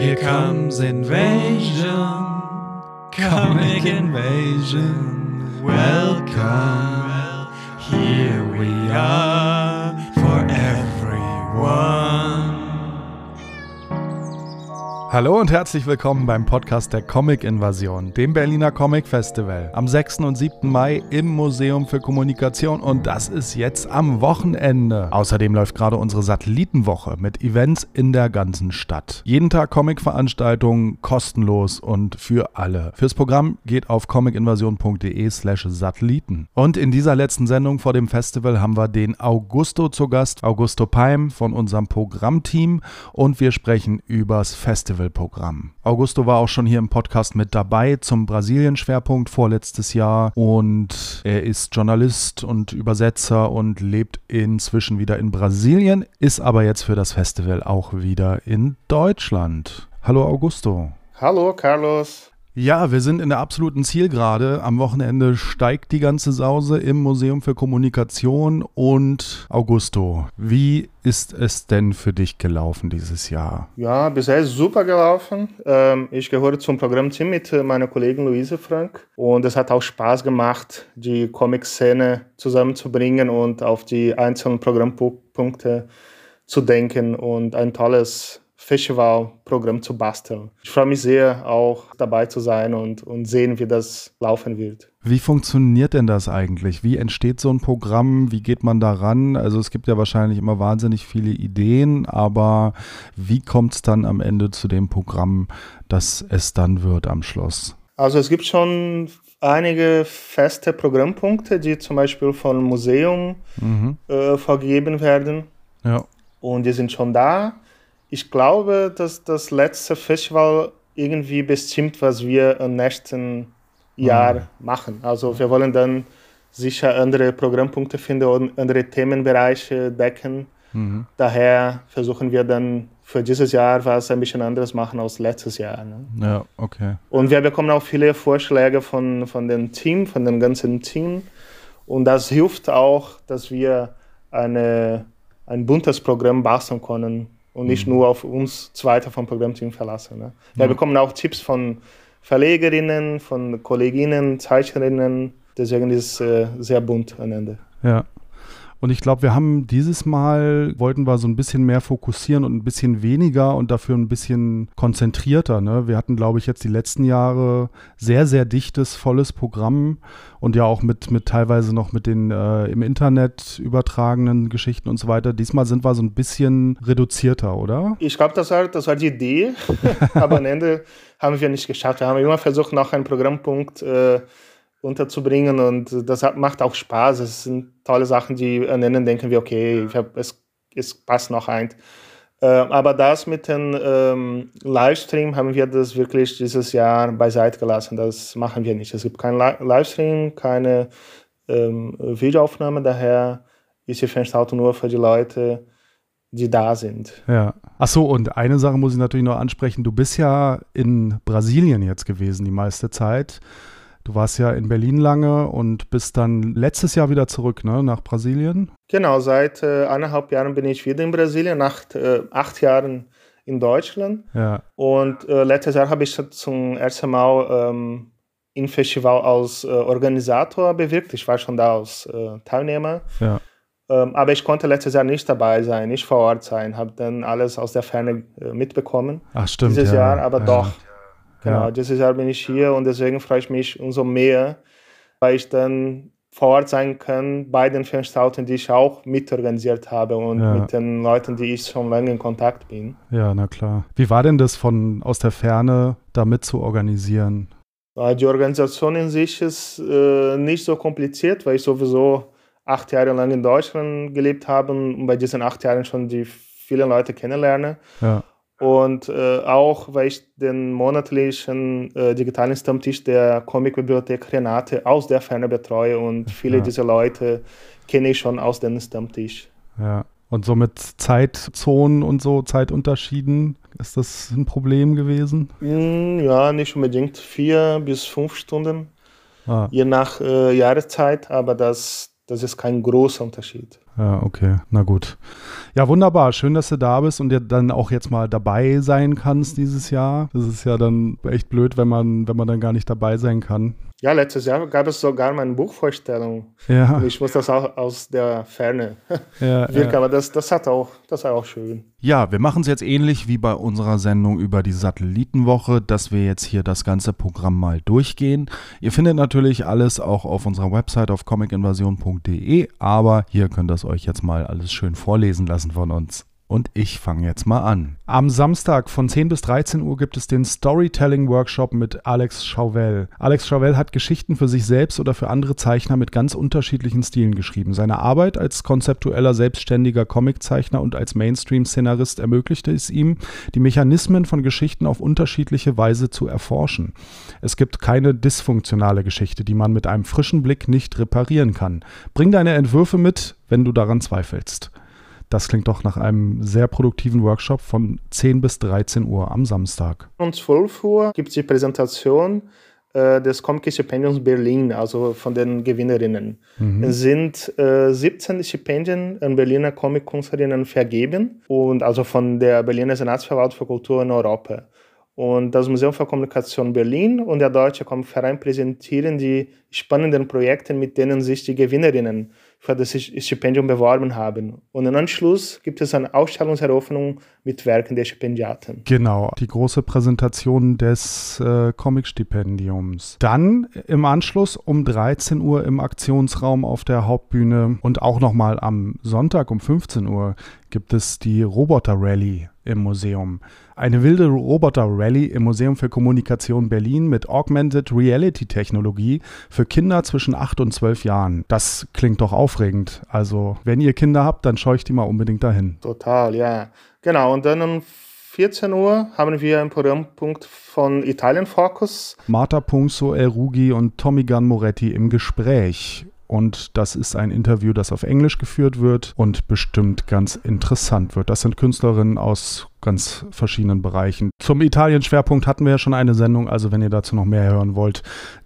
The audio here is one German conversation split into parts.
Here comes invasion, comic invasion. Welcome, here we are Hallo und herzlich willkommen beim Podcast der Comic Invasion, dem Berliner Comic Festival. Am 6. und 7. Mai im Museum für Kommunikation und das ist jetzt am Wochenende. Außerdem läuft gerade unsere Satellitenwoche mit Events in der ganzen Stadt. Jeden Tag Comic-Veranstaltungen, kostenlos und für alle. Fürs Programm geht auf comicinvasion.de slash Satelliten. Und in dieser letzten Sendung vor dem Festival haben wir den Augusto zu Gast, Augusto Peim von unserem Programmteam und wir sprechen übers Festival. Festivalprogramm. Augusto war auch schon hier im Podcast mit dabei zum Brasilien-Schwerpunkt vorletztes Jahr und er ist Journalist und Übersetzer und lebt inzwischen wieder in Brasilien, ist aber jetzt für das Festival auch wieder in Deutschland. Hallo Augusto. Hallo Carlos. Ja, wir sind in der absoluten Zielgerade. Am Wochenende steigt die ganze Sause im Museum für Kommunikation. Und Augusto, wie ist es denn für dich gelaufen dieses Jahr? Ja, bisher ist super gelaufen. Ähm, ich gehöre zum Programmteam mit meiner Kollegin Luise Frank. Und es hat auch Spaß gemacht, die Comic-Szene zusammenzubringen und auf die einzelnen Programmpunkte zu denken und ein tolles Festivalprogramm zu basteln. Ich freue mich sehr, auch dabei zu sein und, und sehen, wie das laufen wird. Wie funktioniert denn das eigentlich? Wie entsteht so ein Programm? Wie geht man daran? Also es gibt ja wahrscheinlich immer wahnsinnig viele Ideen, aber wie kommt es dann am Ende zu dem Programm, das es dann wird am Schluss? Also es gibt schon einige feste Programmpunkte, die zum Beispiel vom Museum mhm. äh, vergeben werden. Ja. Und die sind schon da ich glaube, dass das letzte Festival irgendwie bestimmt, was wir im nächsten Jahr mhm. machen. Also wir wollen dann sicher andere Programmpunkte finden und andere Themenbereiche decken. Mhm. Daher versuchen wir dann für dieses Jahr was ein bisschen anderes machen als letztes Jahr. Ne? Ja, okay. Und wir bekommen auch viele Vorschläge von, von dem Team, von dem ganzen Team. Und das hilft auch, dass wir eine, ein buntes Programm basteln können und nicht mhm. nur auf uns Zweiter vom Programmteam verlassen. Ne? Wir mhm. bekommen auch Tipps von Verlegerinnen, von Kolleginnen, Zeichnerinnen. Deswegen ist es äh, sehr bunt am Ende. Ja. Und ich glaube, wir haben dieses Mal, wollten wir so ein bisschen mehr fokussieren und ein bisschen weniger und dafür ein bisschen konzentrierter. Ne? Wir hatten, glaube ich, jetzt die letzten Jahre sehr, sehr dichtes, volles Programm und ja auch mit, mit teilweise noch mit den äh, im Internet übertragenen Geschichten und so weiter. Diesmal sind wir so ein bisschen reduzierter, oder? Ich glaube, das war, das war die Idee, aber am Ende haben wir nicht geschafft. Wir haben immer versucht, noch einen Programmpunkt äh, unterzubringen und das hat, macht auch Spaß. Es sind tolle Sachen, die an Ende denken wir, okay, hab, es, es passt noch ein. Äh, aber das mit dem ähm, Livestream haben wir das wirklich dieses Jahr beiseite gelassen. Das machen wir nicht. Es gibt keinen Livestream, keine ähm, Videoaufnahme, daher ist die Veranstaltung nur für die Leute, die da sind. Ja. Achso, und eine Sache muss ich natürlich noch ansprechen. Du bist ja in Brasilien jetzt gewesen die meiste Zeit. Du warst ja in Berlin lange und bist dann letztes Jahr wieder zurück, ne, nach Brasilien? Genau, seit äh, eineinhalb Jahren bin ich wieder in Brasilien, nach äh, acht Jahren in Deutschland. Ja. Und äh, letztes Jahr habe ich zum ersten Mal ähm, im Festival als äh, Organisator bewirkt. Ich war schon da als äh, Teilnehmer. Ja. Ähm, aber ich konnte letztes Jahr nicht dabei sein, nicht vor Ort sein, habe dann alles aus der Ferne äh, mitbekommen. Ach stimmt. Dieses ja. Jahr, aber doch. Genau, Ja. dieses Jahr bin ich hier und deswegen freue ich mich umso mehr, weil ich dann vor Ort sein kann bei den Veranstaltungen, die ich auch mitorganisiert habe und Ja. mit den Leuten, die ich schon lange in Kontakt bin. Ja, na klar. Wie war denn das von aus der Ferne da mit zu organisieren? Äh, Die Organisation in sich ist äh, nicht so kompliziert, weil ich sowieso acht Jahre lang in Deutschland gelebt habe und bei diesen acht Jahren schon die vielen Leute kennenlerne. Ja. Und äh, auch, weil ich den monatlichen äh, digitalen Stammtisch der Comicbibliothek Renate aus der Ferne betreue und viele Ja. dieser Leute kenne ich schon aus dem Stammtisch. Ja. Und so mit Zeitzonen und so, Zeitunterschieden, ist das ein Problem gewesen? Hm, ja, nicht unbedingt vier bis fünf Stunden, Ah, je nach äh, Jahreszeit, aber das, das ist kein großer Unterschied. Ja, okay, na gut. Ja, wunderbar. Schön, dass du da bist und dir dann auch jetzt mal dabei sein kannst dieses Jahr. Das ist ja dann echt blöd, wenn man, wenn man dann gar nicht dabei sein kann. Ja, letztes Jahr gab es sogar meine Buchvorstellung. Ja. Und ich muss das auch aus der Ferne Ja, wirken, ja. aber das, das, hat auch, das war auch schön. Ja, wir machen es jetzt ähnlich wie bei unserer Sendung über die Satellitenwoche, dass wir jetzt hier das ganze Programm mal durchgehen. Ihr findet natürlich alles auch auf unserer Website auf comicinvasion.de, aber hier könnt ihr es euch jetzt mal alles schön vorlesen lassen von uns. Und ich fange jetzt mal an. Am Samstag von 10 bis 13 Uhr gibt es den Storytelling-Workshop mit Alex Chauvel. Alex Chauvel hat Geschichten für sich selbst oder für andere Zeichner mit ganz unterschiedlichen Stilen geschrieben. Seine Arbeit als konzeptueller, selbstständiger Comiczeichner und als Mainstream-Szenarist ermöglichte es ihm, die Mechanismen von Geschichten auf unterschiedliche Weise zu erforschen. Es gibt keine dysfunktionale Geschichte, die man mit einem frischen Blick nicht reparieren kann. Bring deine Entwürfe mit, wenn du daran zweifelst. Das klingt doch nach einem sehr produktiven Workshop von 10 bis 13 Uhr am Samstag. Um 12 Uhr gibt es die Präsentation äh, des Comic Stipendiums Berlin, also von den Gewinnerinnen. Es sind äh, 17 Stipendien an Berliner Comic-Künstlerinnen vergeben und also von der Berliner Senatsverwaltung für Kultur in Europa. Und das Museum für Kommunikation Berlin und der Deutsche Comicverein präsentieren die spannenden Projekte, mit denen sich die Gewinnerinnen für das Stipendium beworben haben. Und im Anschluss gibt es eine Ausstellungseröffnung mit Werken der Stipendiaten. Genau, die große Präsentation des äh, Comic-Stipendiums. Dann im Anschluss um 13 Uhr im Aktionsraum auf der Hauptbühne und auch nochmal am Sonntag um 15 Uhr gibt es die Roboter-Rallye im Museum. Eine wilde Roboter-Rallye im Museum für Kommunikation Berlin mit Augmented Reality-Technologie für Kinder zwischen 8 und 12 Jahren. Das klingt doch aufregend. Also, wenn ihr Kinder habt, dann scheucht die mal unbedingt dahin. Total, ja. Genau, und dann um 14 Uhr haben wir einen Programmpunkt von Italien Focus. Marta Punzo, El Rugi und Tommy Gunn Moretti im Gespräch. Und das ist ein Interview, das auf Englisch geführt wird und bestimmt ganz interessant wird. Das sind Künstlerinnen aus ganz verschiedenen Bereichen. Zum Italien-Schwerpunkt hatten wir ja schon eine Sendung, also wenn ihr dazu noch mehr hören wollt,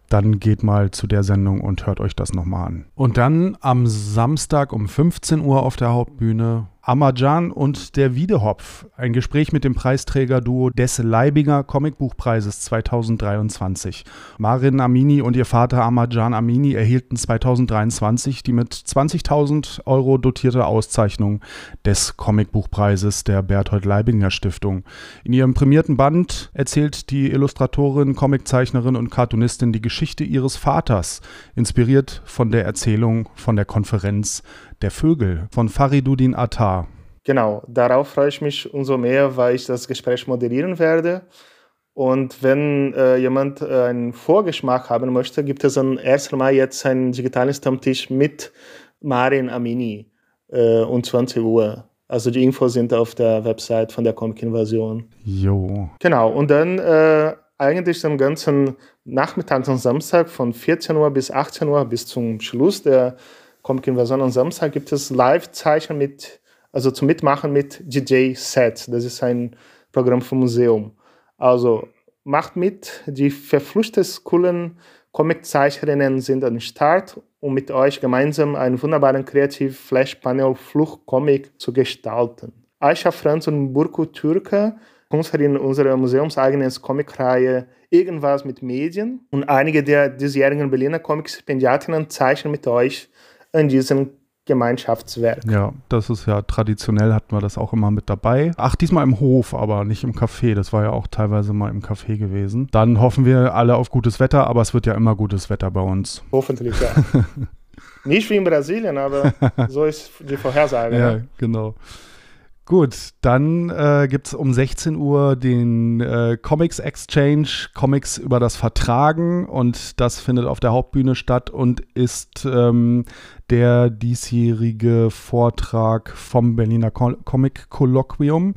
dann geht mal zu der Sendung und hört euch das nochmal an. Und dann am Samstag um 15 Uhr auf der Hauptbühne Amajan und der Wiedehopf. Ein Gespräch mit dem Preisträger-Duo des Leibinger Comicbuchpreises 2023. Marin Amini und ihr Vater Amajan Amini erhielten 2023 die mit 20.000 Euro dotierte Auszeichnung des Comicbuchpreises der Berthold Leibinger Stiftung. In ihrem prämierten Band erzählt die Illustratorin, Comiczeichnerin und Cartoonistin die Geschichte ihres Vaters, inspiriert von der Erzählung von der Konferenz der Vögel von Fariduddin Attar. Genau, darauf freue ich mich umso mehr, weil ich das Gespräch moderieren werde. Und wenn äh, jemand äh, einen Vorgeschmack haben möchte, gibt es dann erst einmal jetzt einen digitalen Stammtisch mit Marin Amini äh, um 20 Uhr. Also die Infos sind auf der Website von der Comic Invasion. Jo. Genau, und dann äh, eigentlich den ganzen Nachmittag am Samstag von 14 Uhr bis 18 Uhr bis zum Schluss der Comic Invasion am Samstag gibt es Live-Zeichen mit, also zum Mitmachen mit DJ Set. Das ist ein Programm vom Museum. Also macht mit, die verfluchtes coolen Comic-Zeichnerinnen sind am Start, um mit euch gemeinsam einen wunderbaren kreativen Flash-Panel Fluch-Comic zu gestalten. Aisha Franz und Burku Türke Künstlerin unserer museumseigenen Comicreihe Irgendwas mit Medien und einige der diesjährigen Berliner Comic-Stipendiatinnen zeichnen mit euch in diesem Gemeinschaftswerk. Ja, das ist ja traditionell, hatten wir das auch immer mit dabei. Ach, diesmal im Hof, aber nicht im Café. Das war ja auch teilweise mal im Café gewesen. Dann hoffen wir alle auf gutes Wetter, aber es wird ja immer gutes Wetter bei uns. Hoffentlich, ja. Nicht wie in Brasilien, aber so ist die Vorhersage. Ja, Ja. genau. Gut, dann äh, gibt es um 16 Uhr den äh, Comics Exchange, Comics über das Vertragen und das findet auf der Hauptbühne statt und ist ähm, der diesjährige Vortrag vom Berliner Co Comic Kolloquium.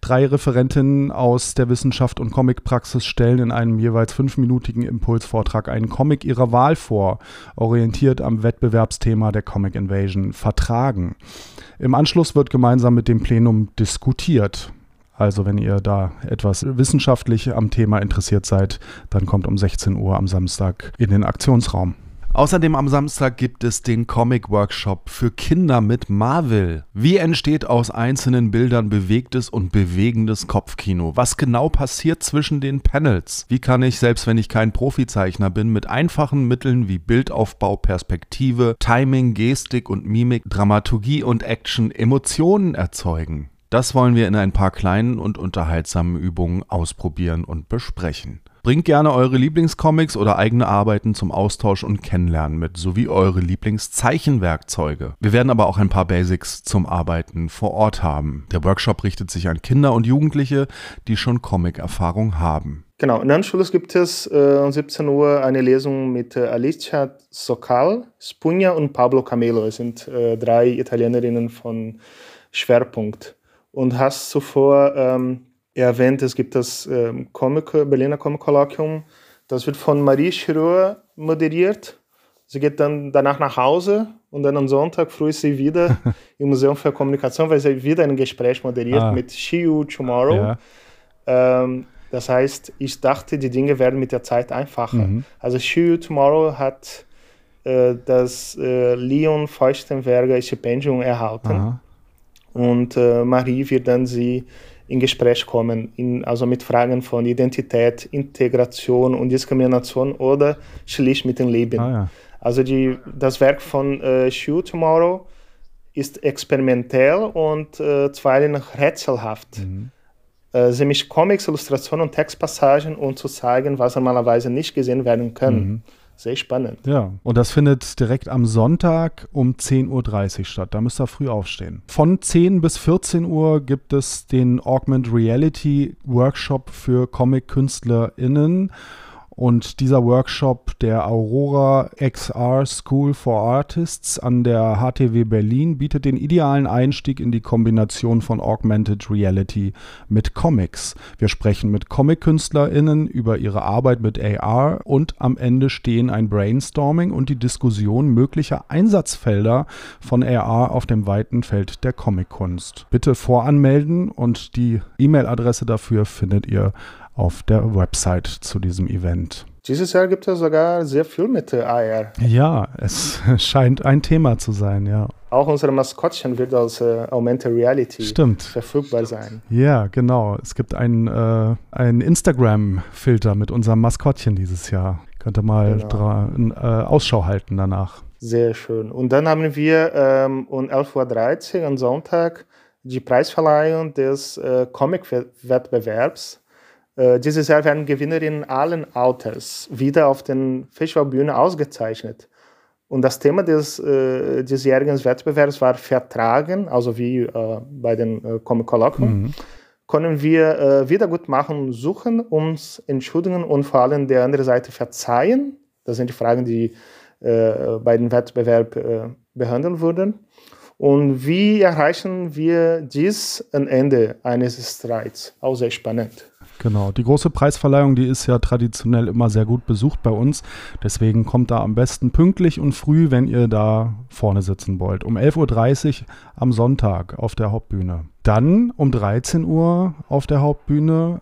Drei Referentinnen aus der Wissenschaft und Comicpraxis stellen in einem jeweils fünfminütigen Impulsvortrag einen Comic ihrer Wahl vor, orientiert am Wettbewerbsthema der Comic Invasion Vertragen. Im Anschluss wird gemeinsam mit dem Plenum diskutiert. Also wenn ihr da etwas wissenschaftlich am Thema interessiert seid, dann kommt um 16 Uhr am Samstag in den Aktionsraum. Außerdem am Samstag gibt es den Comic-Workshop für Kinder mit Marvel. Wie entsteht aus einzelnen Bildern bewegtes und bewegendes Kopfkino? Was genau passiert zwischen den Panels? Wie kann ich, selbst wenn ich kein Profizeichner bin, mit einfachen Mitteln wie Bildaufbau, Perspektive, Timing, Gestik und Mimik, Dramaturgie und Action Emotionen erzeugen? Das wollen wir in ein paar kleinen und unterhaltsamen Übungen ausprobieren und besprechen. Bringt gerne eure Lieblingscomics oder eigene Arbeiten zum Austausch und Kennenlernen mit, sowie eure Lieblingszeichenwerkzeuge. Wir werden aber auch ein paar Basics zum Arbeiten vor Ort haben. Der Workshop richtet sich an Kinder und Jugendliche, die schon Comic-Erfahrung haben. Genau, in Anschluss gibt es äh, um 17 Uhr eine Lesung mit äh, Alicia Sokal, Spugna und Pablo Camelo. Es sind äh, drei Italienerinnen von Schwerpunkt. Und hast zuvor ähm, erwähnt, es gibt das ähm, Comic, Berliner Comic Kolloquium. Das wird von Marie Schirur moderiert. Sie geht dann danach nach Hause und dann am Sonntag früh ist sie wieder im Museum für Kommunikation, weil sie wieder ein Gespräch moderiert ah. mit See You Tomorrow. Ja. Ähm, das heißt, ich dachte, die Dinge werden mit der Zeit einfacher. Mhm. Also See You Tomorrow hat äh, das äh, Leon Feuchtenberger Stipendium erhalten. Aha. Und äh, Marie wird dann sie in Gespräch kommen, in, also mit Fragen von Identität, Integration und Diskrimination oder schlicht mit dem Leben. Ah, ja. Also die, das Werk von äh, Shoe Tomorrow ist experimentell und äh, zuweilen rätselhaft. Mhm. Äh, sie mischt Comics, Illustrationen und Textpassagen, um zu zeigen, was normalerweise nicht gesehen werden kann. Mhm. Sehr spannend. Ja, und das findet direkt am Sonntag um 10.30 Uhr statt. Da müsst ihr früh aufstehen. Von 10 bis 14 Uhr gibt es den Augment Reality Workshop für Comic-KünstlerInnen. Und dieser Workshop der Aurora XR School for Artists an der HTW Berlin bietet den idealen Einstieg in die Kombination von Augmented Reality mit Comics. Wir sprechen mit Comic-KünstlerInnen über ihre Arbeit mit AR und am Ende stehen ein Brainstorming und die Diskussion möglicher Einsatzfelder von AR auf dem weiten Feld der Comickunst. Bitte voranmelden und die E-Mail-Adresse dafür findet ihr auf der Website zu diesem Event. Dieses Jahr gibt es sogar sehr viel mit AR. Ja, es scheint ein Thema zu sein, ja. Auch unser Maskottchen wird als äh, Augmented Reality Stimmt. verfügbar sein. Ja, genau. Es gibt einen, äh, einen Instagram-Filter mit unserem Maskottchen dieses Jahr. Könnte mal genau. äh, Ausschau halten danach. Sehr schön. Und dann haben wir ähm, um 11.30 Uhr am Sonntag die Preisverleihung des äh, Comic-Wettbewerbs äh, dieses Jahr werden Gewinnerinnen allen Alters wieder auf den Festivalbühne ausgezeichnet. Und das Thema des äh, diesjährigen Wettbewerbs war Vertragen, also wie äh, bei den äh, Comic Colloquium. Mhm. Können wir äh, Wiedergutmachen suchen, uns entschuldigen und vor allem der anderen Seite verzeihen? Das sind die Fragen, die äh, bei dem Wettbewerb äh, behandelt wurden. Und wie erreichen wir dies am Ende eines Streits? Auch sehr spannend. Genau, die große Preisverleihung, die ist ja traditionell immer sehr gut besucht bei uns. Deswegen kommt da am besten pünktlich und früh, wenn ihr da vorne sitzen wollt. Um 11.30 Uhr am Sonntag auf der Hauptbühne. Dann um 13 Uhr auf der Hauptbühne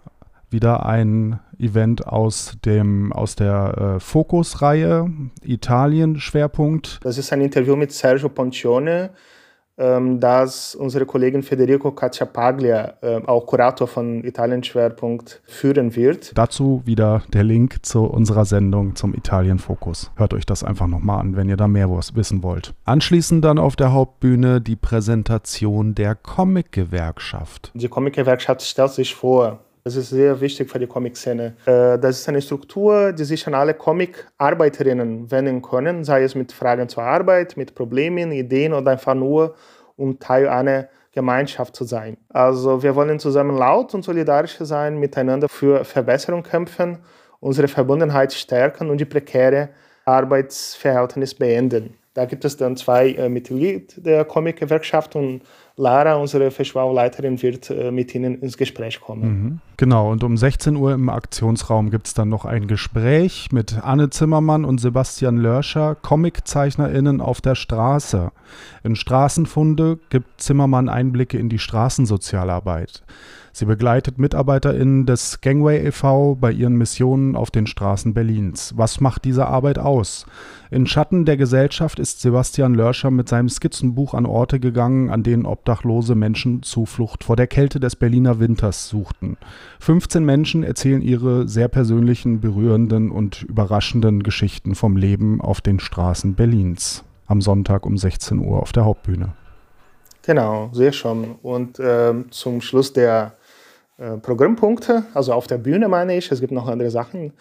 wieder ein Event aus, dem, aus der äh, Fokus-Reihe, Italien-Schwerpunkt. Das ist ein Interview mit Sergio Poncione dass unsere Kollegin Federico Cacciapaglia, äh, auch Kurator von Italien Schwerpunkt, führen wird. Dazu wieder der Link zu unserer Sendung zum Italien Fokus. Hört euch das einfach nochmal an, wenn ihr da mehr wissen wollt. Anschließend dann auf der Hauptbühne die Präsentation der Comic-Gewerkschaft. Die Comic-Gewerkschaft stellt sich vor, das ist sehr wichtig für die Comic-Szene. Äh, das ist eine Struktur, die sich an alle Comic-Arbeiterinnen wenden können, sei es mit Fragen zur Arbeit, mit Problemen, Ideen oder einfach nur, um Teil einer Gemeinschaft zu sein. Also wir wollen zusammen laut und solidarisch sein, miteinander für Verbesserung kämpfen, unsere Verbundenheit stärken und die prekäre Arbeitsverhältnis beenden. Da gibt es dann zwei äh, Mitglieder der Comic-Gewerkschaft und Lara, unsere Festivalleiterin, wird äh, mit Ihnen ins Gespräch kommen. Mhm. Genau, und um 16 Uhr im Aktionsraum gibt es dann noch ein Gespräch mit Anne Zimmermann und Sebastian Lörscher, ComiczeichnerInnen auf der Straße. In Straßenfunde gibt Zimmermann Einblicke in die Straßensozialarbeit. Sie begleitet MitarbeiterInnen des Gangway e.V. bei ihren Missionen auf den Straßen Berlins. Was macht diese Arbeit aus? In Schatten der Gesellschaft ist Sebastian Lörscher mit seinem Skizzenbuch an Orte gegangen, an denen obdachlose Menschen Zuflucht vor der Kälte des Berliner Winters suchten. 15 Menschen erzählen ihre sehr persönlichen, berührenden und überraschenden Geschichten vom Leben auf den Straßen Berlins. Am Sonntag um 16 Uhr auf der Hauptbühne. Genau, sehr schön. Und äh, zum Schluss der äh, Programmpunkte, also auf der Bühne meine ich, es gibt noch andere Sachen,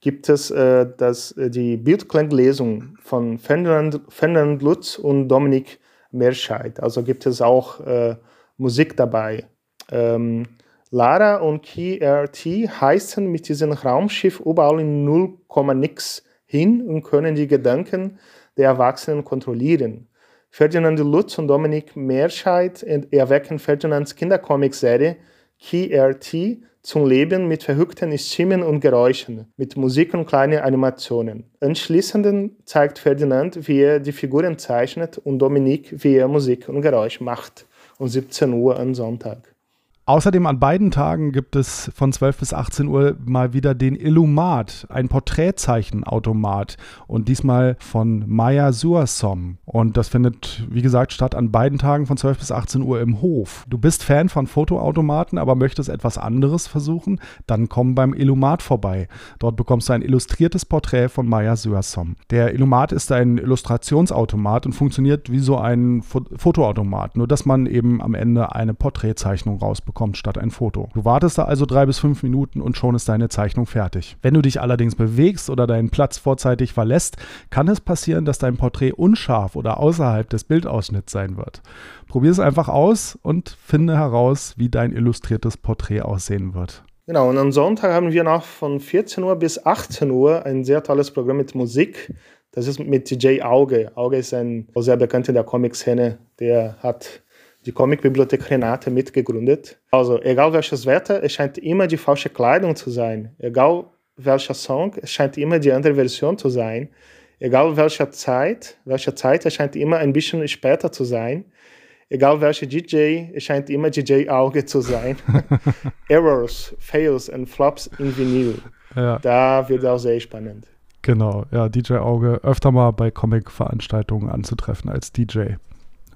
gibt es äh, das, äh, die Bildklanglesung von Ferdinand, Ferdinand Lutz und Dominik Merscheid. Also gibt es auch äh, Musik dabei. Ähm, Lara und KRT heißen mit diesem Raumschiff überall in 0, nix hin und können die Gedanken der Erwachsenen kontrollieren. Ferdinand Lutz und Dominik Merscheid erwecken Ferdinands Kindercomic-Serie KRT zum Leben mit verrückten Stimmen und Geräuschen, mit Musik und kleinen Animationen. Anschließend zeigt Ferdinand, wie er die Figuren zeichnet und Dominik, wie er Musik und Geräusch macht. Um 17 Uhr am Sonntag. Außerdem an beiden Tagen gibt es von 12 bis 18 Uhr mal wieder den Illumat, ein Porträtzeichenautomat und diesmal von Maya Suasom. Und das findet, wie gesagt, statt an beiden Tagen von 12 bis 18 Uhr im Hof. Du bist Fan von Fotoautomaten, aber möchtest etwas anderes versuchen? Dann komm beim Illumat vorbei. Dort bekommst du ein illustriertes Porträt von Maya Suasom. Der Illumat ist ein Illustrationsautomat und funktioniert wie so ein Fotoautomat, nur dass man eben am Ende eine Porträtzeichnung rausbekommt bekommt statt ein Foto. Du wartest da also drei bis fünf Minuten und schon ist deine Zeichnung fertig. Wenn du dich allerdings bewegst oder deinen Platz vorzeitig verlässt, kann es passieren, dass dein Porträt unscharf oder außerhalb des Bildausschnitts sein wird. Probier es einfach aus und finde heraus, wie dein illustriertes Porträt aussehen wird. Genau, und am Sonntag haben wir noch von 14 Uhr bis 18 Uhr ein sehr tolles Programm mit Musik. Das ist mit DJ Auge. Auge ist ein sehr bekannter der Comic-Szene. Der hat die Comicbibliothek Renate mitgegründet. Also, egal welches Wetter, es scheint immer die falsche Kleidung zu sein. Egal welcher Song, es scheint immer die andere Version zu sein. Egal welcher Zeit, welche Zeit, es scheint immer ein bisschen später zu sein. Egal welcher DJ, es scheint immer DJ Auge zu sein. Errors, Fails und Flops in Vinyl. Ja. Da wird auch sehr spannend. Genau, ja, DJ Auge öfter mal bei Comic-Veranstaltungen anzutreffen als DJ.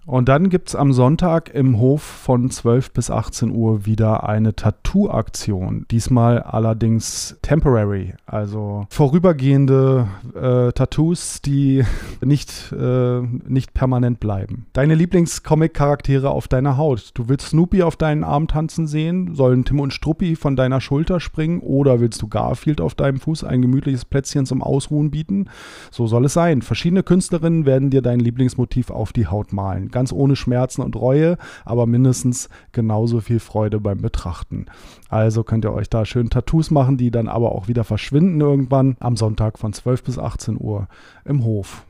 Und dann gibt es am Sonntag im Hof von 12 bis 18 Uhr wieder eine Tattoo-Aktion. Diesmal allerdings temporary, also vorübergehende äh, Tattoos, die nicht, äh, nicht permanent bleiben. Deine Lieblingscomic-Charaktere auf deiner Haut. Du willst Snoopy auf deinen Arm tanzen sehen? Sollen Tim und Struppi von deiner Schulter springen? Oder willst du Garfield auf deinem Fuß ein gemütliches Plätzchen zum Ausruhen bieten? So soll es sein. Verschiedene Künstlerinnen werden dir dein Lieblingsmotiv auf die Haut malen ganz ohne Schmerzen und Reue, aber mindestens genauso viel Freude beim Betrachten. Also könnt ihr euch da schön Tattoos machen, die dann aber auch wieder verschwinden irgendwann am Sonntag von 12 bis 18 Uhr im Hof.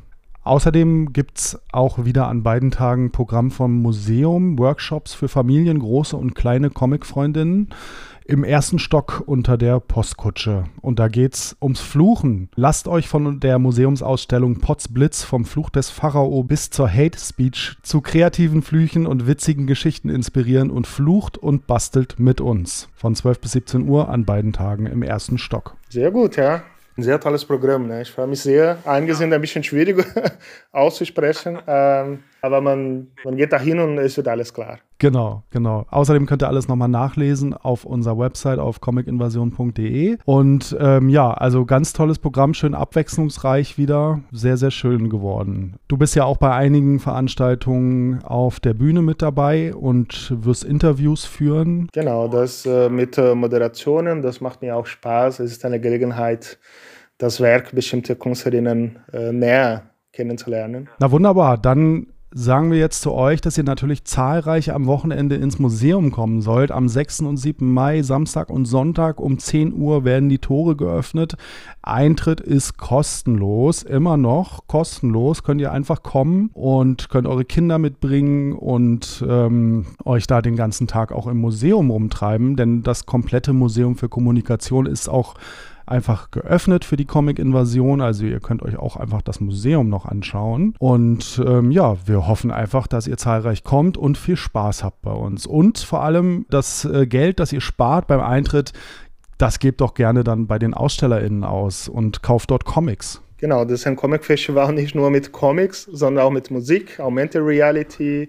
Außerdem gibt es auch wieder an beiden Tagen Programm vom Museum, Workshops für Familien, große und kleine Comicfreundinnen im ersten Stock unter der Postkutsche. Und da geht's ums Fluchen. Lasst euch von der Museumsausstellung Potsblitz vom Fluch des Pharao bis zur Hate Speech zu kreativen Flüchen und witzigen Geschichten inspirieren und flucht und bastelt mit uns. Von 12 bis 17 Uhr an beiden Tagen im ersten Stock. Sehr gut, ja. Ein sehr tolles Programm. Ne? Ich freue mich sehr. Einige sind ein bisschen schwierig auszusprechen, ähm, aber man, man geht da hin und es wird alles klar. Genau, genau. Außerdem könnt ihr alles nochmal nachlesen auf unserer Website auf comicinvasion.de. Und ähm, ja, also ganz tolles Programm, schön abwechslungsreich wieder. Sehr, sehr schön geworden. Du bist ja auch bei einigen Veranstaltungen auf der Bühne mit dabei und wirst Interviews führen. Genau, das äh, mit äh, Moderationen, das macht mir auch Spaß. Es ist eine Gelegenheit, das Werk bestimmter Künstlerinnen äh, näher kennenzulernen. Na wunderbar, dann sagen wir jetzt zu euch, dass ihr natürlich zahlreich am Wochenende ins Museum kommen sollt. Am 6. und 7. Mai, Samstag und Sonntag um 10 Uhr werden die Tore geöffnet. Eintritt ist kostenlos, immer noch kostenlos. Könnt ihr einfach kommen und könnt eure Kinder mitbringen und ähm, euch da den ganzen Tag auch im Museum rumtreiben, denn das komplette Museum für Kommunikation ist auch einfach geöffnet für die Comic-Invasion. Also ihr könnt euch auch einfach das Museum noch anschauen. Und ähm, ja, wir hoffen einfach, dass ihr zahlreich kommt und viel Spaß habt bei uns. Und vor allem das äh, Geld, das ihr spart beim Eintritt, das gebt doch gerne dann bei den AusstellerInnen aus und kauft dort Comics. Genau, das ist ein Comic-Festival nicht nur mit Comics, sondern auch mit Musik, Augmented Reality,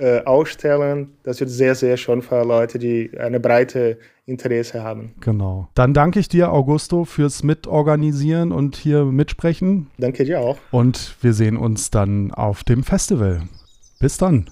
äh, ausstellen. Das wird sehr, sehr schön für Leute, die eine breite Interesse haben. Genau. Dann danke ich dir, Augusto, fürs Mitorganisieren und hier mitsprechen. Danke dir auch. Und wir sehen uns dann auf dem Festival. Bis dann.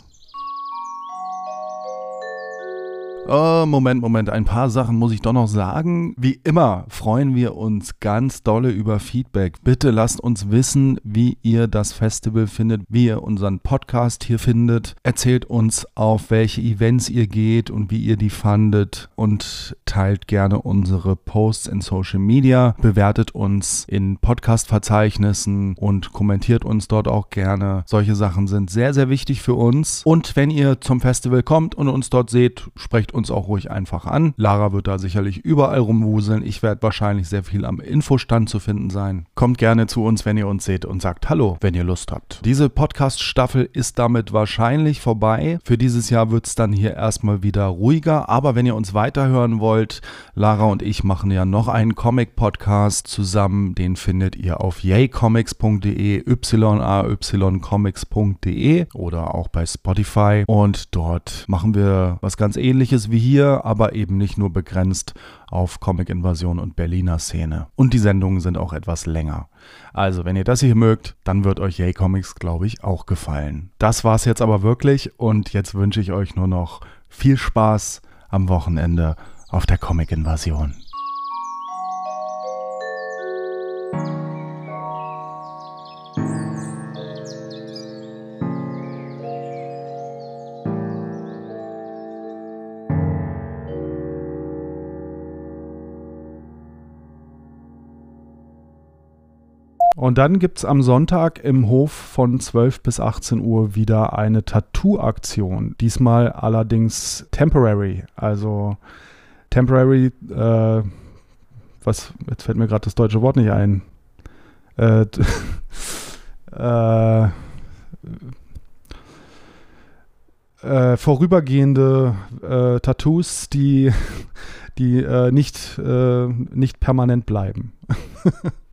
Oh, Moment, Moment, ein paar Sachen muss ich doch noch sagen. Wie immer freuen wir uns ganz dolle über Feedback. Bitte lasst uns wissen, wie ihr das Festival findet, wie ihr unseren Podcast hier findet. Erzählt uns, auf welche Events ihr geht und wie ihr die fandet und teilt gerne unsere Posts in Social Media, bewertet uns in Podcast-Verzeichnissen und kommentiert uns dort auch gerne. Solche Sachen sind sehr, sehr wichtig für uns. Und wenn ihr zum Festival kommt und uns dort seht, sprecht uns auch ruhig einfach an. Lara wird da sicherlich überall rumwuseln. Ich werde wahrscheinlich sehr viel am Infostand zu finden sein. Kommt gerne zu uns, wenn ihr uns seht und sagt Hallo, wenn ihr Lust habt. Diese Podcast-Staffel ist damit wahrscheinlich vorbei. Für dieses Jahr wird es dann hier erstmal wieder ruhiger. Aber wenn ihr uns weiterhören wollt, Lara und ich machen ja noch einen Comic-Podcast zusammen. Den findet ihr auf yaycomics.de, yaycomics.de oder auch bei Spotify. Und dort machen wir was ganz ähnliches wie hier, aber eben nicht nur begrenzt auf Comic-Invasion und Berliner Szene. Und die Sendungen sind auch etwas länger. Also, wenn ihr das hier mögt, dann wird euch Yay Comics, glaube ich, auch gefallen. Das war's jetzt aber wirklich und jetzt wünsche ich euch nur noch viel Spaß am Wochenende auf der Comic-Invasion. Und dann gibt es am Sonntag im Hof von 12 bis 18 Uhr wieder eine Tattoo-Aktion. Diesmal allerdings temporary. Also temporary, äh, was, jetzt fällt mir gerade das deutsche Wort nicht ein. Äh, äh, äh, vorübergehende äh, Tattoos, die, die äh, nicht, nicht permanent bleiben.